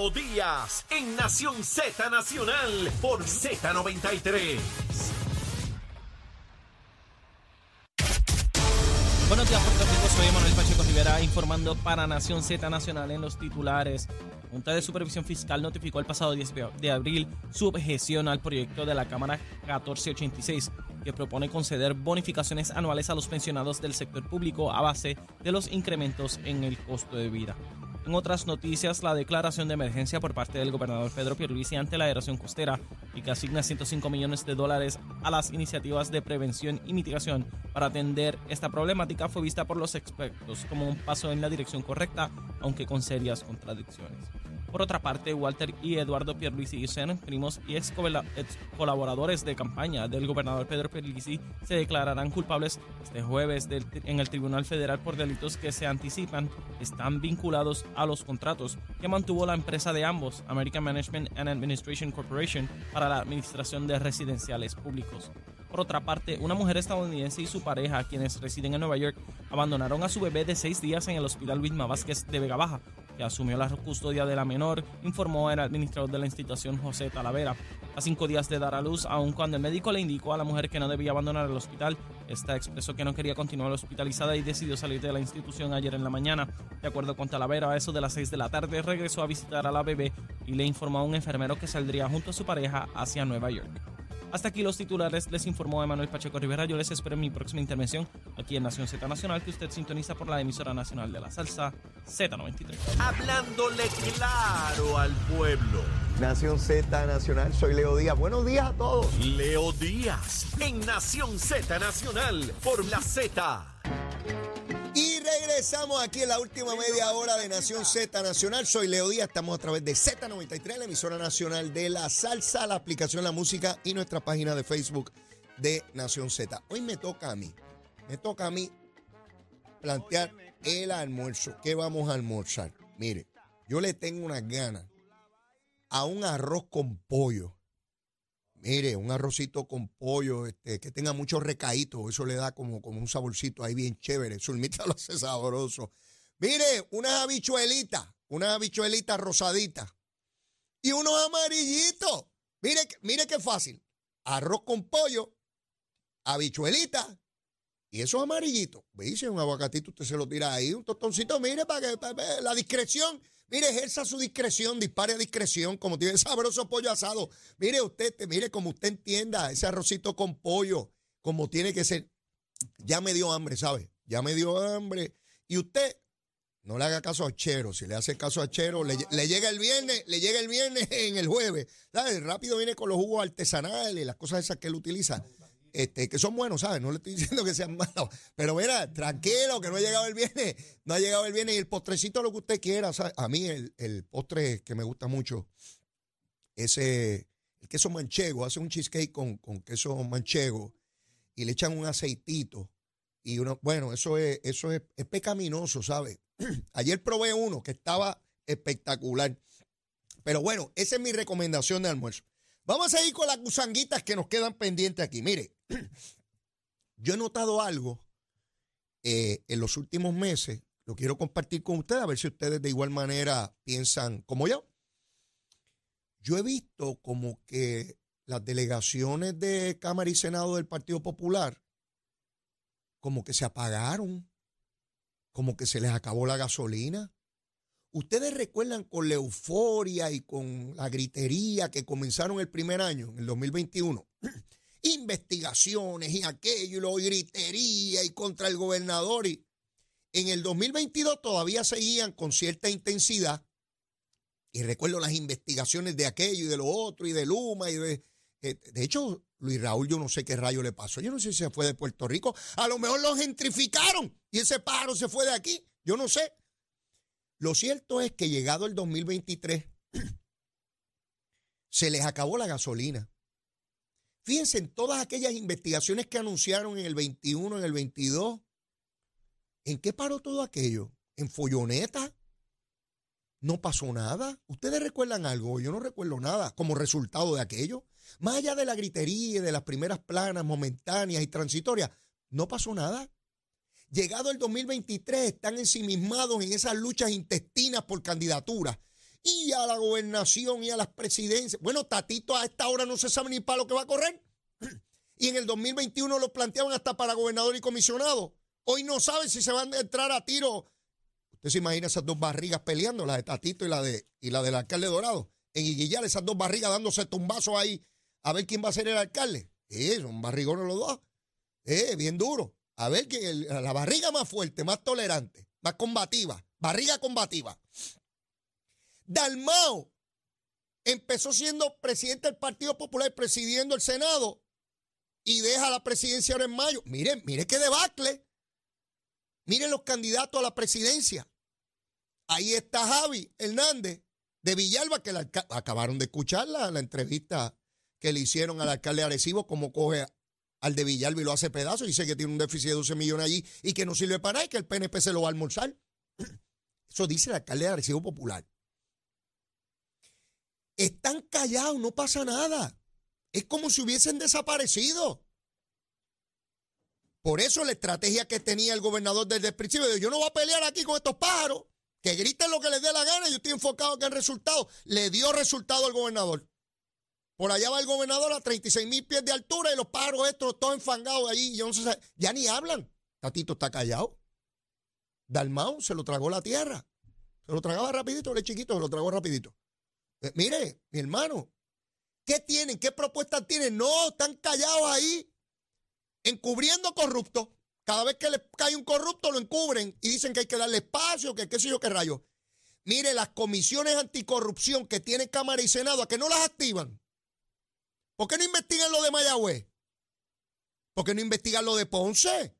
Leo Díaz en Nación Z Nacional por Z93. Buenos días, Puerto. Soy Manuel Pacheco Rivera informando para Nación Z Nacional en los titulares. Junta de Supervisión Fiscal notificó el pasado 10 de abril su objeción al proyecto de la Cámara 1486 que propone conceder bonificaciones anuales a los pensionados del sector público a base de los incrementos en el costo de vida. En otras noticias, la declaración de emergencia por parte del gobernador Pedro Pierluisi ante la erosión costera y que asigna 105 millones de dólares a las iniciativas de prevención y mitigación para atender esta problemática fue vista por los expertos como un paso en la dirección correcta, aunque con serias contradicciones. Por otra parte, Walter y Eduardo Pierluisi sean primos y ex colaboradores de campaña del gobernador Pedro Pierluisi se declararán culpables este jueves en el Tribunal Federal por delitos que se anticipan están vinculados a los contratos que mantuvo la empresa de ambos, American Management and Administration Corporation, para la administración de residenciales públicos. Por otra parte, una mujer estadounidense y su pareja, quienes residen en Nueva York, abandonaron a su bebé de seis días en el Hospital Wilma Vázquez de Vega Baja, asumió la custodia de la menor, informó el administrador de la institución José Talavera. A cinco días de dar a luz, aun cuando el médico le indicó a la mujer que no debía abandonar el hospital, esta expresó que no quería continuar hospitalizada y decidió salir de la institución ayer en la mañana. De acuerdo con Talavera, a eso de las seis de la tarde regresó a visitar a la bebé y le informó a un enfermero que saldría junto a su pareja hacia Nueva York. Hasta aquí los titulares, les informó Emanuel Pacheco Rivera. Yo les espero en mi próxima intervención aquí en Nación Z Nacional, que usted sintoniza por la emisora nacional de la salsa Z93. Hablándole claro al pueblo. Nación Z Nacional, soy Leo Díaz. Buenos días a todos. Leo Díaz en Nación Z Nacional por la Z. Regresamos aquí en la última media hora de Nación Z Nacional. Soy Leo Díaz, estamos a través de Z93, la emisora nacional de la salsa, la aplicación La Música y nuestra página de Facebook de Nación Z. Hoy me toca a mí, me toca a mí plantear el almuerzo. ¿Qué vamos a almorzar? Mire, yo le tengo unas ganas a un arroz con pollo Mire, un arrocito con pollo, este, que tenga mucho recaíto, eso le da como, como un saborcito ahí bien chévere. Zulmita lo hace sabroso. Mire, unas habichuelitas, unas habichuelitas rosaditas y unos amarillitos. Mire, mire qué fácil. Arroz con pollo, habichuelitas y esos amarillitos. Dice un aguacatito, usted se lo tira ahí, un tostoncito, mire, para que la discreción. Mire, ejerza su discreción, dispare discreción, como tiene sabroso pollo asado. Mire usted, mire como usted entienda, ese arrocito con pollo, como tiene que ser. Ya me dio hambre, ¿sabe? Ya me dio hambre. Y usted no le haga caso a Chero. Si le hace caso a Chero, le, llega el viernes, le llega el viernes en el jueves. ¿Sabes? Rápido viene con los jugos artesanales, las cosas esas que él utiliza. Este, que son buenos, ¿sabes? No le estoy diciendo que sean malos. Pero mira, tranquilo, que no ha llegado el viernes. No ha llegado el viernes. Y el postrecito, lo que usted quiera. ¿sabes? A mí, el, postre que me gusta mucho, ese, el queso manchego. Hace un cheesecake con, queso manchego y le echan un aceitito. Y uno, bueno, eso es, eso es, es pecaminoso, ¿sabes? Ayer probé uno que estaba espectacular. Pero bueno, esa es mi recomendación de almuerzo. Vamos a ir con las gusanguitas que nos quedan pendientes aquí. Mire, yo he notado algo eh, en los últimos meses, lo quiero compartir con ustedes, a ver si ustedes de igual manera piensan como yo. Yo he visto como que las delegaciones de Cámara y Senado del Partido Popular como que se apagaron, como que se les acabó la gasolina. Ustedes recuerdan con la euforia y con la gritería que comenzaron el primer año, en el 2021 investigaciones y aquello y gritería y contra el gobernador. Y en el 2022 todavía seguían con cierta intensidad. Y recuerdo las investigaciones de aquello y de lo otro y de Luma y de... Eh, de hecho, Luis Raúl, yo no sé qué rayo le pasó. Yo no sé si se fue de Puerto Rico. A lo mejor lo gentrificaron y ese pájaro se fue de aquí. Yo no sé. Lo cierto es que llegado el 2023, se les acabó la gasolina. Fíjense en todas aquellas investigaciones que anunciaron en el 21, en el 22. ¿En qué paró todo aquello? ¿En folloneta? No pasó nada. ¿Ustedes recuerdan algo? Yo no recuerdo nada como resultado de aquello. Más allá de la gritería y de las primeras planas momentáneas y transitorias, no pasó nada. Llegado el 2023, están ensimismados en esas luchas intestinas por candidaturas y a la gobernación y a las presidencias. Bueno, Tatito a esta hora no se sabe ni para lo que va a correr. Y en el 2021 lo planteaban hasta para gobernador y comisionado. Hoy no sabe si se van a entrar a tiro. Usted se imagina esas dos barrigas peleando, la de Tatito y la, de, y la del alcalde Dorado. En Iguillar, esas dos barrigas dándose tumbazos ahí a ver quién va a ser el alcalde. Eh, son barrigones los dos. Eh, bien duro. A ver quién, la barriga más fuerte, más tolerante, más combativa. Barriga combativa. Dalmao empezó siendo presidente del Partido Popular, presidiendo el Senado y deja la presidencia ahora en mayo. Miren, miren qué debacle. Miren los candidatos a la presidencia. Ahí está Javi Hernández de Villalba, que acabaron de escuchar la, entrevista que le hicieron al alcalde Arecibo, como coge al de Villalba y lo hace pedazo. Dice que tiene un déficit de 12 millones allí y que no sirve para nada y que el PNP se lo va a almorzar. Eso dice el alcalde de Arecibo Popular. Están callados, no pasa nada. Es como si hubiesen desaparecido. Por eso la estrategia que tenía el gobernador desde el principio, yo no voy a pelear aquí con estos pájaros, que griten lo que les dé la gana, yo estoy enfocado en el resultado. Le dio resultado al gobernador. Por allá va el gobernador a 36 mil pies de altura y los pájaros estos todos enfangados allí, yo no sé, ya ni hablan. Tatito está callado. Dalmau se lo tragó la tierra. Se lo tragaba rapidito, el chiquito se lo tragó rapidito. Eh, mire, mi hermano, ¿qué tienen? ¿Qué propuestas tienen? No, están callados ahí, encubriendo corruptos. Cada vez que les cae un corrupto lo encubren y dicen que hay que darle espacio, que qué sé yo qué rayo. Mire, las comisiones anticorrupción que tienen Cámara y Senado, ¿a que no las activan? ¿Por qué no investigan lo de Mayagüez? ¿Por qué no investigan lo de Ponce?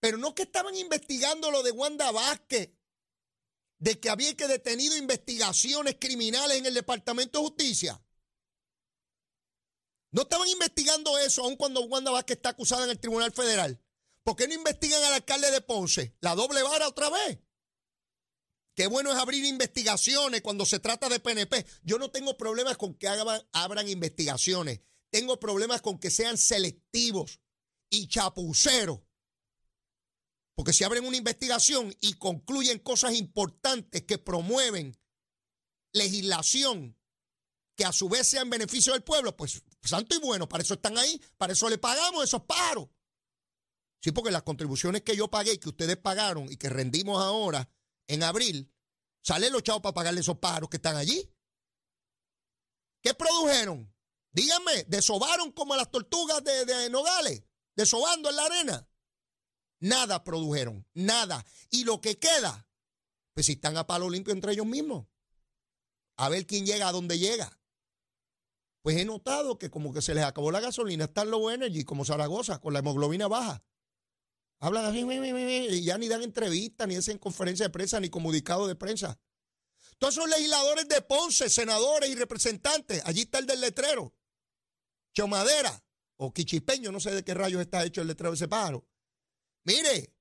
Pero no que estaban investigando lo de Wanda Vázquez de que había que detenido investigaciones criminales en el Departamento de Justicia. No estaban investigando eso aun cuando Wanda Vázquez está acusada en el Tribunal Federal. ¿Por qué no investigan al alcalde de Ponce? La doble vara otra vez. Qué bueno es abrir investigaciones cuando se trata de PNP. Yo no tengo problemas con que abran investigaciones. Tengo problemas con que sean selectivos y chapuceros. Porque si abren una investigación y concluyen cosas importantes que promueven legislación que a su vez sea en beneficio del pueblo, pues santo y bueno, para eso están ahí, para eso le pagamos esos paros. Sí, porque las contribuciones que yo pagué que ustedes pagaron y que rendimos ahora en abril, sale los chavos para pagarle esos paros que están allí. ¿Qué produjeron? Díganme, ¿desobaron como las tortugas de, de Nogales? ¿Desobando en la arena? Nada produjeron, nada. Y lo que queda, pues si están a palo limpio entre ellos mismos, a ver quién llega a dónde llega. Pues he notado que como que se les acabó la gasolina, están low energy, como Zaragoza, con la hemoglobina baja. Hablan y ya ni dan entrevistas, ni hacen conferencia de prensa, ni comunicado de prensa. Todos esos legisladores de Ponce, senadores y representantes, allí está el del letrero. Chomadera o Quichipeño, no sé de qué rayos está hecho el letrero de ese pájaro. Mire,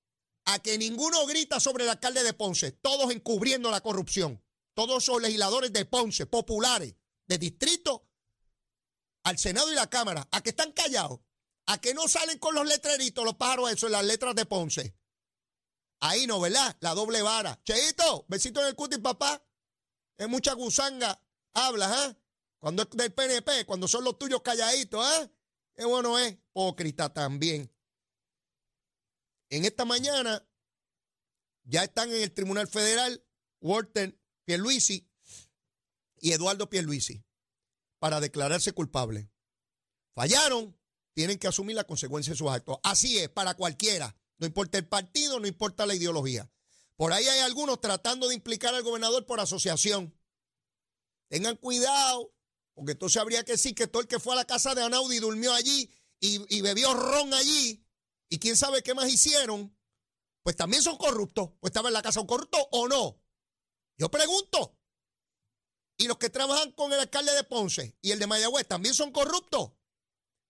a que ninguno grita sobre el alcalde de Ponce, todos encubriendo la corrupción. Todos esos legisladores de Ponce, populares, de distrito, al Senado y la Cámara, a que están callados, a que no salen con los letreritos, los pájaros esos, las letras de Ponce. Ahí no, ¿verdad? La doble vara. Cheito, besito en el cutis, papá. Es mucha gusanga. Habla, ¿eh? Cuando es del PNP, cuando son los tuyos calladitos, ¿eh? Qué bueno es. Hipócrita también. En esta mañana ya están en el Tribunal Federal Walter Pierluisi y Eduardo Pierluisi para declararse culpable. Fallaron, tienen que asumir la consecuencia de sus actos. Así es, para cualquiera. No importa el partido, no importa la ideología. Por ahí hay algunos tratando de implicar al gobernador por asociación. Tengan cuidado, porque entonces habría que decir que todo el que fue a la casa de Anaudi durmió allí y, y bebió ron allí y quién sabe qué más hicieron, pues también son corruptos. ¿Pues estaba en la casa un corrupto o no? Yo pregunto. Y los que trabajan con el alcalde de Ponce y el de Mayagüez también son corruptos.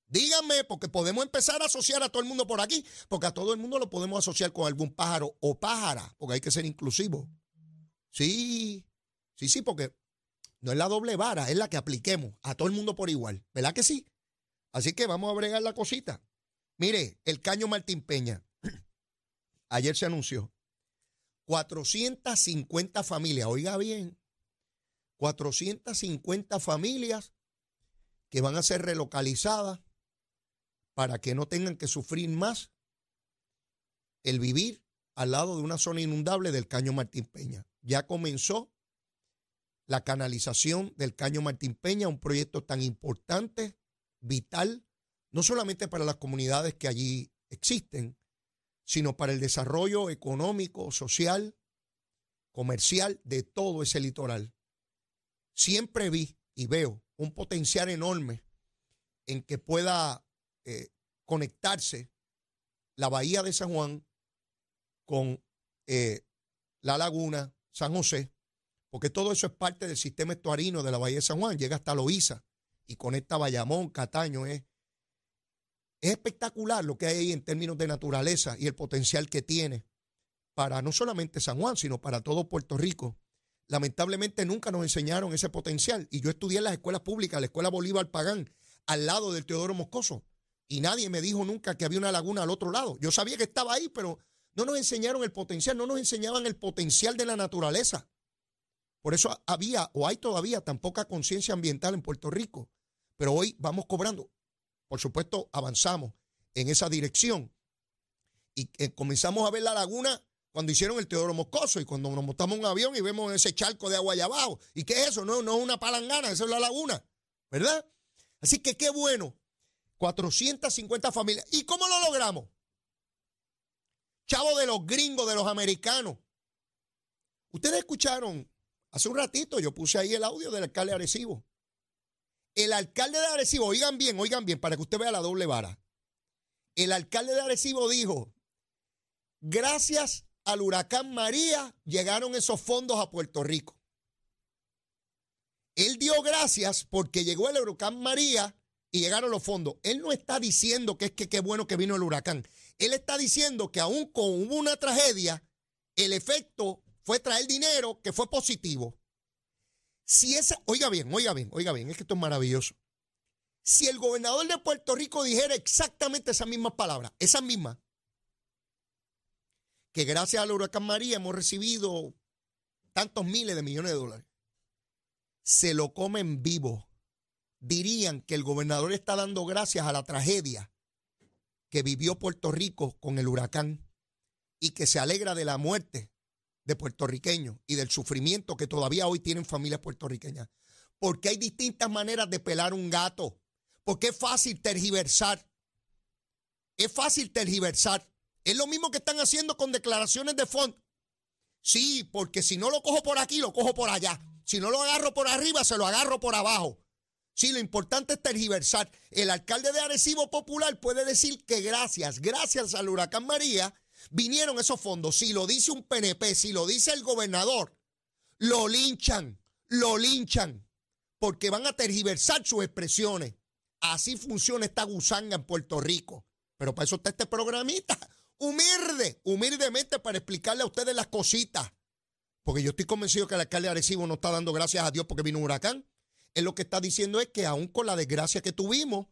Díganme, porque podemos empezar a asociar a todo el mundo por aquí, porque a todo el mundo lo podemos asociar con algún pájaro o pájara, porque hay que ser inclusivo. Sí, sí, sí, porque no es la doble vara, es la que apliquemos a todo el mundo por igual. ¿Verdad que sí? Así que vamos a bregar la cosita. Mire, el caño Martín Peña, ayer se anunció, 450 familias, oiga bien, 450 familias que van a ser relocalizadas para que no tengan que sufrir más el vivir al lado de una zona inundable del Caño Martín Peña. Ya comenzó la canalización del Caño Martín Peña, un proyecto tan importante, vital, no solamente para las comunidades que allí existen, sino para el desarrollo económico, social, comercial de todo ese litoral. Siempre vi y veo un potencial enorme en que pueda eh, conectarse la bahía de San Juan con eh, la laguna, San José, porque todo eso es parte del sistema estuarino de la bahía de San Juan, llega hasta Loíza y conecta Bayamón, Cataño, es, es espectacular lo que hay ahí en términos de naturaleza y el potencial que tiene para no solamente San Juan, sino para todo Puerto Rico. Lamentablemente nunca nos enseñaron ese potencial. Y yo estudié en las escuelas públicas, la escuela Bolívar Pagán, al lado del Teodoro Moscoso. Y nadie me dijo nunca que había una laguna al otro lado. Yo sabía que estaba ahí, pero no nos enseñaron el potencial, no nos enseñaban el potencial de la naturaleza. Por eso había o hay todavía tan poca conciencia ambiental en Puerto Rico. Pero hoy vamos cobrando. Por supuesto, avanzamos en esa dirección. Y eh, comenzamos a ver la laguna cuando hicieron el Teodoro Moscoso y cuando nos montamos un avión y vemos ese charco de agua allá abajo. ¿Y qué es eso? No, no es una palangana, eso es la laguna, ¿verdad? Así que qué bueno. 450 familias. ¿Y cómo lo logramos? Chavo de los gringos, de los americanos. Ustedes escucharon hace un ratito, yo puse ahí el audio del alcalde de Arecibo. El alcalde de Arecibo, oigan bien, oigan bien, para que usted vea la doble vara. El alcalde de Arecibo dijo, gracias al huracán María llegaron esos fondos a Puerto Rico. Él dio gracias porque llegó el huracán María y llegaron los fondos. Él no está diciendo que es que qué bueno que vino el huracán. Él está diciendo que aún con una tragedia, el efecto fue traer dinero que fue positivo. Si esa, oiga bien, oiga bien, oiga bien, es que esto es maravilloso. Si el gobernador de Puerto Rico dijera exactamente esas mismas palabras, esas mismas, que gracias al huracán María hemos recibido tantos miles de millones de dólares. Se lo comen vivo. Dirían que el gobernador está dando gracias a la tragedia que vivió Puerto Rico con el huracán y que se alegra de la muerte de puertorriqueños y del sufrimiento que todavía hoy tienen familias puertorriqueñas. Porque hay distintas maneras de pelar un gato. Porque es fácil tergiversar. Es fácil tergiversar. Es lo mismo que están haciendo con declaraciones de fondo. Sí, porque si no lo cojo por aquí, lo cojo por allá. Si no lo agarro por arriba, se lo agarro por abajo. Sí, lo importante es tergiversar. El alcalde de Arecibo Popular puede decir que gracias, gracias al huracán María, vinieron esos fondos. Si lo dice un PNP, si lo dice el gobernador, lo linchan, lo linchan, porque van a tergiversar sus expresiones. Así funciona esta gusanga en Puerto Rico. Pero para eso está este programita humilde, humildemente para explicarle a ustedes las cositas. Porque yo estoy convencido que el alcalde de Arecibo no está dando gracias a Dios porque vino un huracán. Él lo que está diciendo es que aún con la desgracia que tuvimos,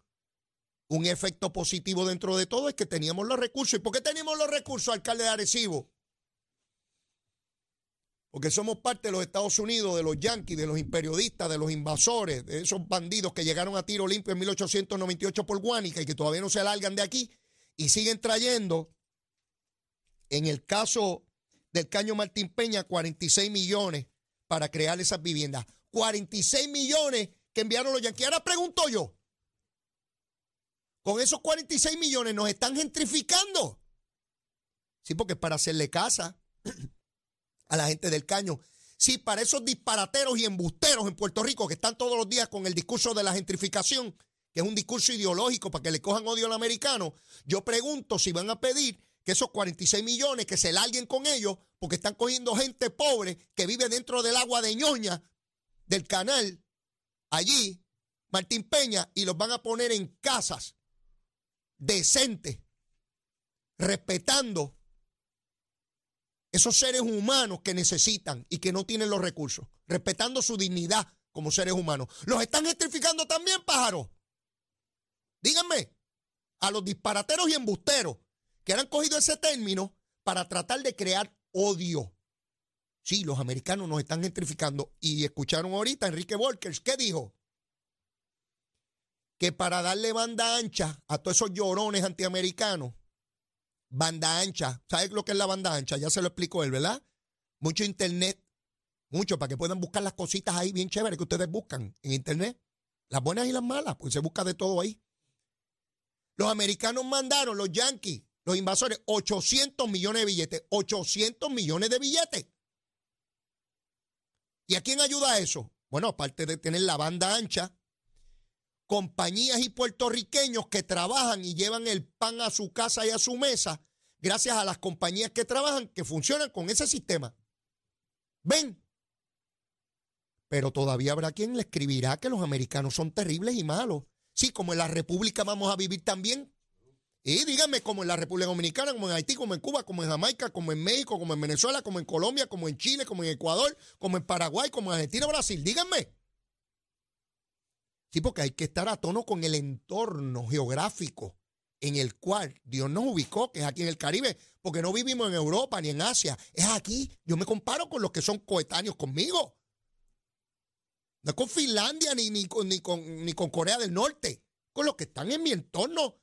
un efecto positivo dentro de todo es que teníamos los recursos. ¿Y por qué teníamos los recursos, alcalde de Arecibo? Porque somos parte de los Estados Unidos, de los yanquis, de los imperiodistas, de los invasores, de esos bandidos que llegaron a tiro limpio en 1898 por Guánica y que todavía no se alargan de aquí y siguen trayendo en el caso del Caño Martín Peña, 46 millones para crear esas viviendas. 46 millones que enviaron los yanquis. Ahora pregunto yo, con esos 46 millones nos están gentrificando. Sí, porque es para hacerle casa a la gente del caño. Sí, para esos disparateros y embusteros en Puerto Rico que están todos los días con el discurso de la gentrificación, que es un discurso ideológico para que le cojan odio al americano, yo pregunto si van a pedir que esos 46 millones que se larguen con ellos porque están cogiendo gente pobre que vive dentro del agua de ñoña del canal, allí, Martín Peña, y los van a poner en casas decentes, respetando esos seres humanos que necesitan y que no tienen los recursos, respetando su dignidad como seres humanos. ¿Los están gentrificando también, pájaros? Díganme, a los disparateros y embusteros que han cogido ese término para tratar de crear odio, Sí, los americanos nos están gentrificando. Y escucharon ahorita Enrique Volkers, ¿qué dijo? Que para darle banda ancha a todos esos llorones antiamericanos, banda ancha, ¿sabes lo que es la banda ancha? Ya se lo explicó él, ¿verdad? Mucho internet, mucho, para que puedan buscar las cositas ahí bien chéveres que ustedes buscan en internet. Las buenas y las malas, pues se busca de todo ahí. Los americanos mandaron, los yankees, los invasores, 800 millones de billetes. 800 millones de billetes. ¿Y a quién ayuda eso? Bueno, aparte de tener la banda ancha, compañías y puertorriqueños que trabajan y llevan el pan a su casa y a su mesa, gracias a las compañías que trabajan, que funcionan con ese sistema. ¿Ven? Pero todavía habrá quien le escribirá que los americanos son terribles y malos. Sí, como en la República vamos a vivir también. Y díganme, como en la República Dominicana, como en Haití, como en Cuba, como en Jamaica, como en México, como en Venezuela, como en Colombia, como en Chile, como en Ecuador, como en Paraguay, como en Argentina, Brasil. Díganme. Sí, porque hay que estar a tono con el entorno geográfico en el cual Dios nos ubicó, que es aquí en el Caribe, porque no vivimos en Europa ni en Asia, es aquí. Yo me comparo con los que son coetáneos conmigo. No es con Finlandia ni, ni, con, ni, con, ni con Corea del Norte, con los que están en mi entorno,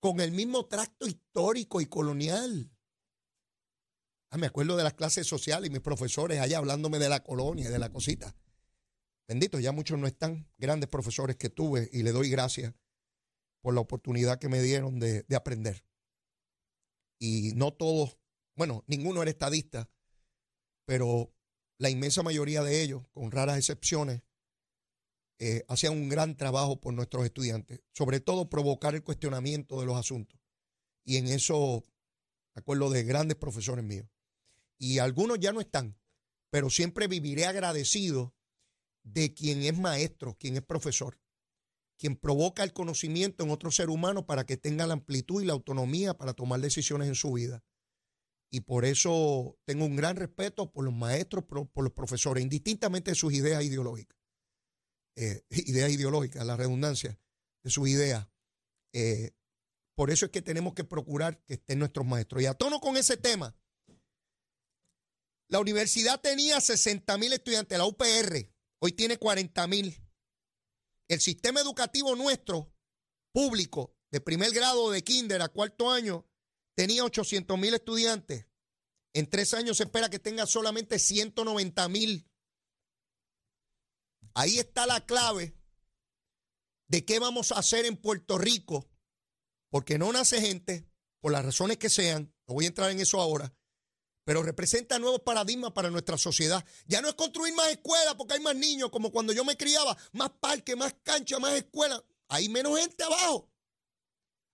con el mismo tracto histórico y colonial. Ah, me acuerdo de las clases sociales y mis profesores allá hablándome de la colonia y de la cosita. Bendito, ya muchos no están, grandes profesores que tuve y le doy gracias por la oportunidad que me dieron de, de aprender. Y no todos, bueno, ninguno era estadista, pero la inmensa mayoría de ellos, con raras excepciones, eh, hacían un gran trabajo por nuestros estudiantes, sobre todo provocar el cuestionamiento de los asuntos. Y en eso, me acuerdo de grandes profesores míos. Y algunos ya no están, pero siempre viviré agradecido de quien es maestro, quien es profesor, quien provoca el conocimiento en otro ser humano para que tenga la amplitud y la autonomía para tomar decisiones en su vida. Y por eso tengo un gran respeto por los maestros, por, los profesores, indistintamente de sus ideas ideológicas. Eh, ideas ideológicas, la redundancia de sus ideas. Eh, por eso es que tenemos que procurar que estén nuestros maestros. Y a tono con ese tema, la universidad tenía 60 mil estudiantes, la UPR, hoy tiene 40 mil. El sistema educativo nuestro, público, de primer grado, de kinder a cuarto año, tenía 800 mil estudiantes. En tres años se espera que tenga solamente 190 mil. Ahí está la clave de qué vamos a hacer en Puerto Rico, porque no nace gente, por las razones que sean, no voy a entrar en eso ahora, pero representa nuevos paradigmas para nuestra sociedad. Ya no es construir más escuelas porque hay más niños, como cuando yo me criaba, más parques, más canchas, más escuelas. Hay menos gente abajo.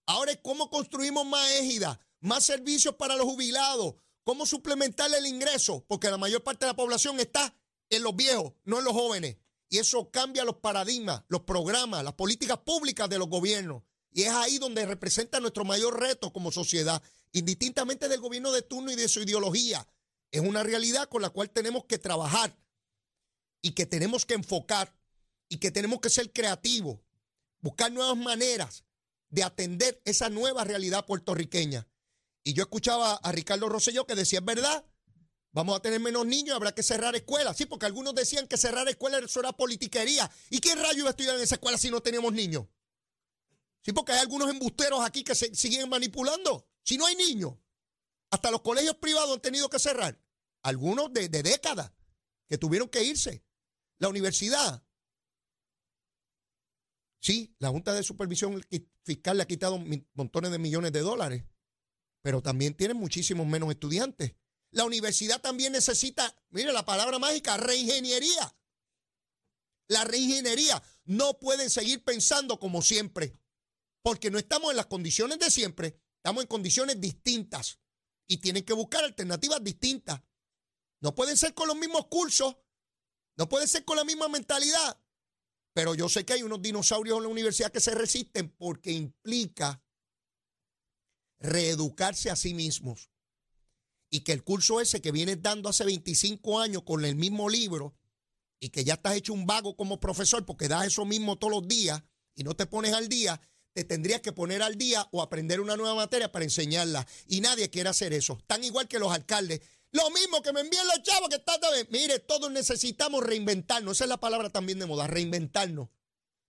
Ahora es cómo construimos más égidas, más servicios para los jubilados, cómo suplementarle el ingreso, porque la mayor parte de la población está en los viejos, no en los jóvenes. Y eso cambia los paradigmas, los programas, las políticas públicas de los gobiernos. Y es ahí donde representa nuestro mayor reto como sociedad, indistintamente del gobierno de turno y de su ideología. Es una realidad con la cual tenemos que trabajar y que tenemos que enfocar y que tenemos que ser creativos, buscar nuevas maneras de atender esa nueva realidad puertorriqueña. Y yo escuchaba a Ricardo Rosselló que decía, es verdad, vamos a tener menos niños, habrá que cerrar escuelas. Sí, porque algunos decían que cerrar escuelas era politiquería. ¿Y quién rayo iba a estudiar en esa escuela si no teníamos niños? Sí, porque hay algunos embusteros aquí que se siguen manipulando. Si no hay niños, hasta los colegios privados han tenido que cerrar. Algunos de, de décadas que tuvieron que irse. La universidad. Sí, la Junta de Supervisión Fiscal le ha quitado montones de millones de dólares pero también tienen muchísimos menos estudiantes. La universidad también necesita, mire la palabra mágica, reingeniería. La reingeniería. No pueden seguir pensando como siempre, porque no estamos en las condiciones de siempre, estamos en condiciones distintas y tienen que buscar alternativas distintas. No pueden ser con los mismos cursos, no pueden ser con la misma mentalidad, pero yo sé que hay unos dinosaurios en la universidad que se resisten porque implica reeducarse a sí mismos. Y que el curso ese que vienes dando hace 25 años con el mismo libro y que ya estás hecho un vago como profesor porque das eso mismo todos los días y no te pones al día, te tendrías que poner al día o aprender una nueva materia para enseñarla. Y nadie quiere hacer eso. Tan igual que los alcaldes. Lo mismo que me envíen los chavos que están también. Mire, todos necesitamos reinventarnos. Esa es la palabra también de moda, reinventarnos.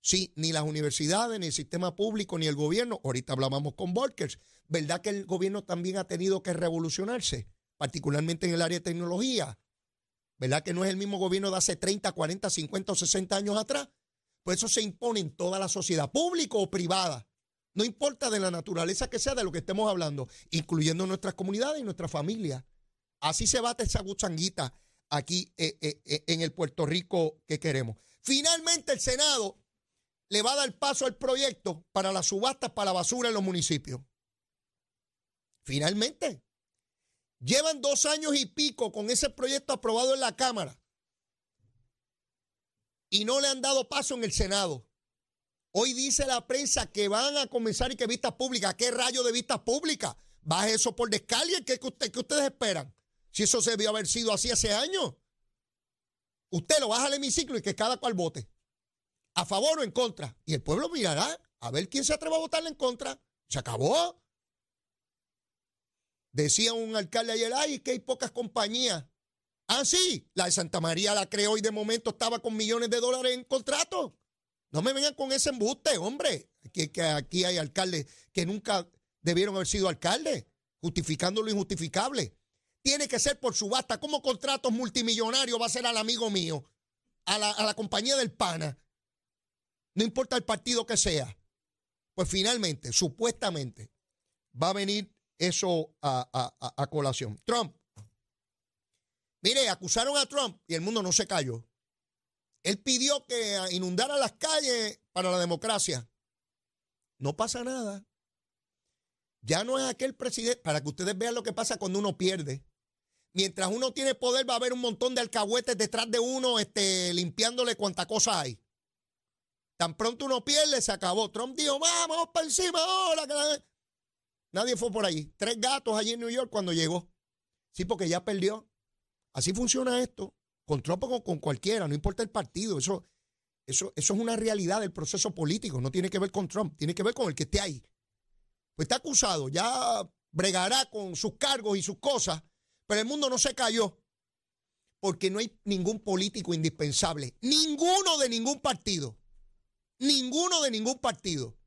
Sí, ni las universidades, ni el sistema público, ni el gobierno. Ahorita hablábamos con Volkers. ¿Verdad que el gobierno también ha tenido que revolucionarse? Particularmente en el área de tecnología. ¿Verdad que no es el mismo gobierno de hace 30, 40, 50 o 60 años atrás? Pues eso se impone en toda la sociedad, público o privada. No importa de la naturaleza que sea de lo que estemos hablando, incluyendo nuestras comunidades y nuestras familias. Así se bate esa guchanguita aquí eh, eh, eh, en el Puerto Rico que queremos. Finalmente el Senado le va a dar paso al proyecto para las subastas para la basura en los municipios. Finalmente. Llevan dos años y pico con ese proyecto aprobado en la Cámara y no le han dado paso en el Senado. Hoy dice la prensa que van a comenzar y que vistas públicas. ¿Qué rayo de vistas públicas? Baje eso por descarga. ¿Qué, usted, ¿Qué ustedes esperan? Si eso se debió haber sido así hace años. Usted lo baja al hemiciclo y que cada cual vote. A favor o en contra. Y el pueblo mirará a ver quién se atreve a votarle en contra. Se acabó. Decía un alcalde ayer, ay, que hay pocas compañías. Ah, sí, la de Santa María la creó y de momento estaba con millones de dólares en contrato. No me vengan con ese embuste, hombre. Que, que aquí hay alcaldes que nunca debieron haber sido alcaldes, justificando lo injustificable tiene que ser por subasta. ¿Cómo contratos multimillonarios va a ser al amigo mío? A la, compañía del PANA. No importa el partido que sea. Pues finalmente, supuestamente, va a venir eso a, colación. Trump. Mire, acusaron a Trump y el mundo no se cayó. Él pidió que inundara las calles para la democracia. No pasa nada. Ya no es aquel presidente, para que ustedes vean lo que pasa cuando uno pierde mientras uno tiene poder, va a haber un montón de alcahuetes detrás de uno, este, limpiándole cuanta cosa hay. Tan pronto uno pierde, se acabó. Trump dijo, vamos para encima ahora. Nadie fue por allí. Tres gatos allí en New York cuando llegó. Sí, porque ya perdió. Así funciona esto. Con Trump o con cualquiera, no importa el partido. Eso, eso, eso es una realidad del proceso político. No tiene que ver con Trump, tiene que ver con el que esté ahí. Pues está acusado, ya bregará con sus cargos y sus cosas pero el mundo no se cayó porque no hay ningún político indispensable. Ninguno de ningún partido. Ninguno de ningún partido.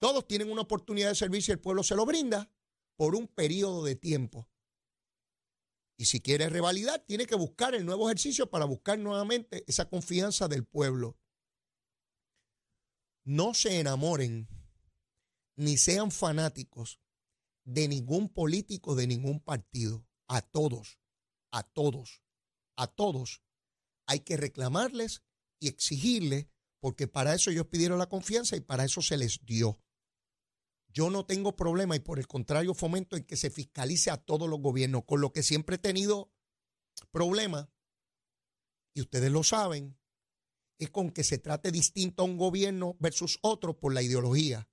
Todos tienen una oportunidad de servicio y el pueblo se lo brinda por un periodo de tiempo. Y si quiere revalidar, tiene que buscar el nuevo ejercicio para buscar nuevamente esa confianza del pueblo. No se enamoren ni sean fanáticos de ningún político, de ningún partido. A todos, a todos, a todos hay que reclamarles y exigirles, porque para eso ellos pidieron la confianza y para eso se les dio. Yo no tengo problema y por el contrario fomento en que se fiscalice a todos los gobiernos, con lo que siempre he tenido problema, y ustedes lo saben, es con que se trate distinto a un gobierno versus otro por la ideología.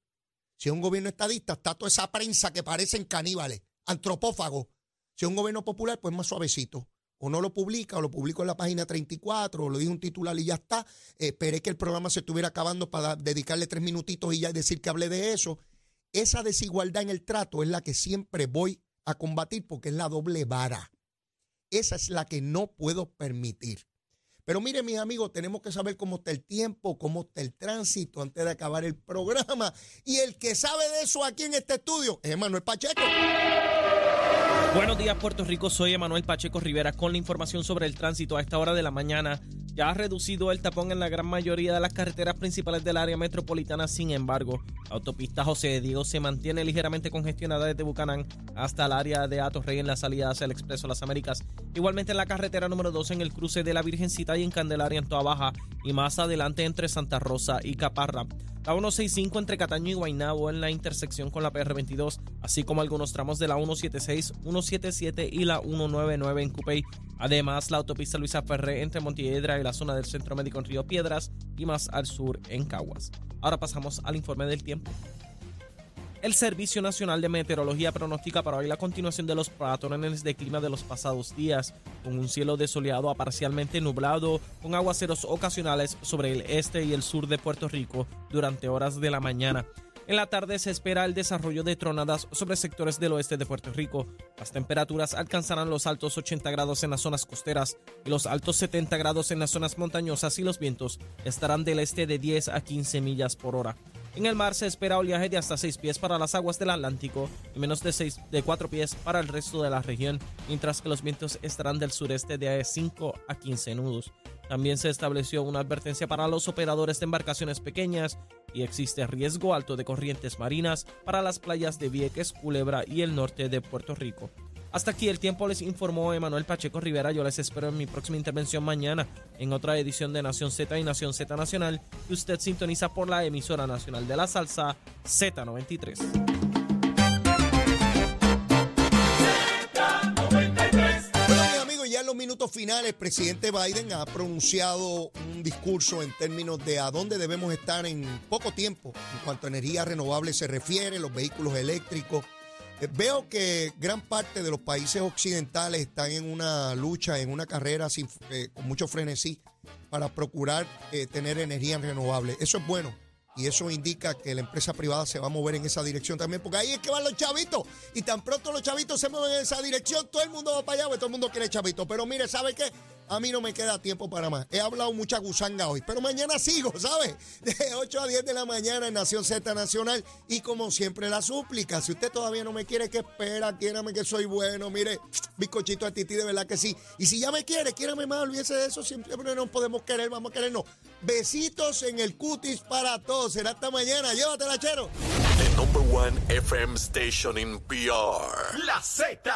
Si es un gobierno estadista, está toda esa prensa que parecen caníbales, antropófagos. Si es un gobierno popular, pues más suavecito. O no lo publica, o lo publico en la página 34, o lo dijo un titular y ya está. esperé que el programa se estuviera acabando para dedicarle tres minutitos y ya decir que hablé de eso. Esa desigualdad en el trato es la que siempre voy a combatir porque es la doble vara. Esa es la que no puedo permitir. Pero mire, mis amigos, tenemos que saber cómo está el tiempo, cómo está el tránsito antes de acabar el programa. Y el que sabe de eso aquí en este estudio es Manuel Pacheco. Buenos días, Puerto Rico. Soy Emanuel Pacheco Rivera con la información sobre el tránsito a esta hora de la mañana. Ya ha reducido el tapón en la gran mayoría de las carreteras principales del área metropolitana. Sin embargo, la autopista José de Diego se mantiene ligeramente congestionada desde Bucanán hasta el área de Rey en la salida hacia el Expreso Las Américas. Igualmente en la carretera número 2 en el cruce de la Virgencita y en Candelaria en Toa Baja y más adelante entre Santa Rosa y Caparra. La 165 entre Cataño y Guaynabo en la intersección con la PR22, así como algunos tramos de la 176, 177 y la 199 en Cupey. Además, la autopista Luisa Ferré entre Montiedra y la zona del Centro Médico en Río Piedras y más al sur en Caguas. Ahora pasamos al informe del tiempo. El Servicio Nacional de Meteorología pronostica para hoy la continuación de los patrones de clima de los pasados días, con un cielo desoleado a parcialmente nublado, con aguaceros ocasionales sobre el este y el sur de Puerto Rico durante horas de la mañana. En la tarde se espera el desarrollo de tronadas sobre sectores del oeste de Puerto Rico. Las temperaturas alcanzarán los altos 80 grados en las zonas costeras y los altos 70 grados en las zonas montañosas y los vientos estarán del este de 10 a 15 millas por hora. En el mar se espera oleaje de hasta 6 pies para las aguas del Atlántico y menos de, 6, de 4 pies para el resto de la región, mientras que los vientos estarán del sureste de 5 a 15 nudos. También se estableció una advertencia para los operadores de embarcaciones pequeñas y existe riesgo alto de corrientes marinas para las playas de Vieques, Culebra y el norte de Puerto Rico. Hasta aquí el tiempo les informó Emanuel Pacheco Rivera. Yo les espero en mi próxima intervención mañana en otra edición de Nación Z y Nación Z Nacional que usted sintoniza por la emisora nacional de la salsa Z93. Minutos finales, presidente Biden ha pronunciado un discurso en términos de a dónde debemos estar en poco tiempo en cuanto a energía renovable se refiere, los vehículos eléctricos. Eh, veo que gran parte de los países occidentales están en una lucha, en una carrera sin, eh, con mucho frenesí para procurar eh, tener energía renovable. Eso es bueno y eso indica que la empresa privada se va a mover en esa dirección también, porque ahí es que van los chavitos. Y tan pronto los chavitos se mueven en esa dirección, todo el mundo va para allá, porque todo el mundo quiere chavitos. Pero mire, ¿sabe qué? A mí no me queda tiempo para más. He hablado mucha gusanga hoy, pero mañana sigo, ¿sabe? De 8 a 10 de la mañana en Nación Z Nacional. Y como siempre, la súplica. Si usted todavía no me quiere, ¿qué espera? Quiérame que soy bueno. Mire, bizcochito a Titi, de verdad que sí. Y si ya me quiere, quiérame más, olvídese de eso. Siempre no podemos querer, vamos a querernos. Besitos en el cutis para todos. Será hasta mañana. Llévatela, chero. The number one FM station in PR. La Z.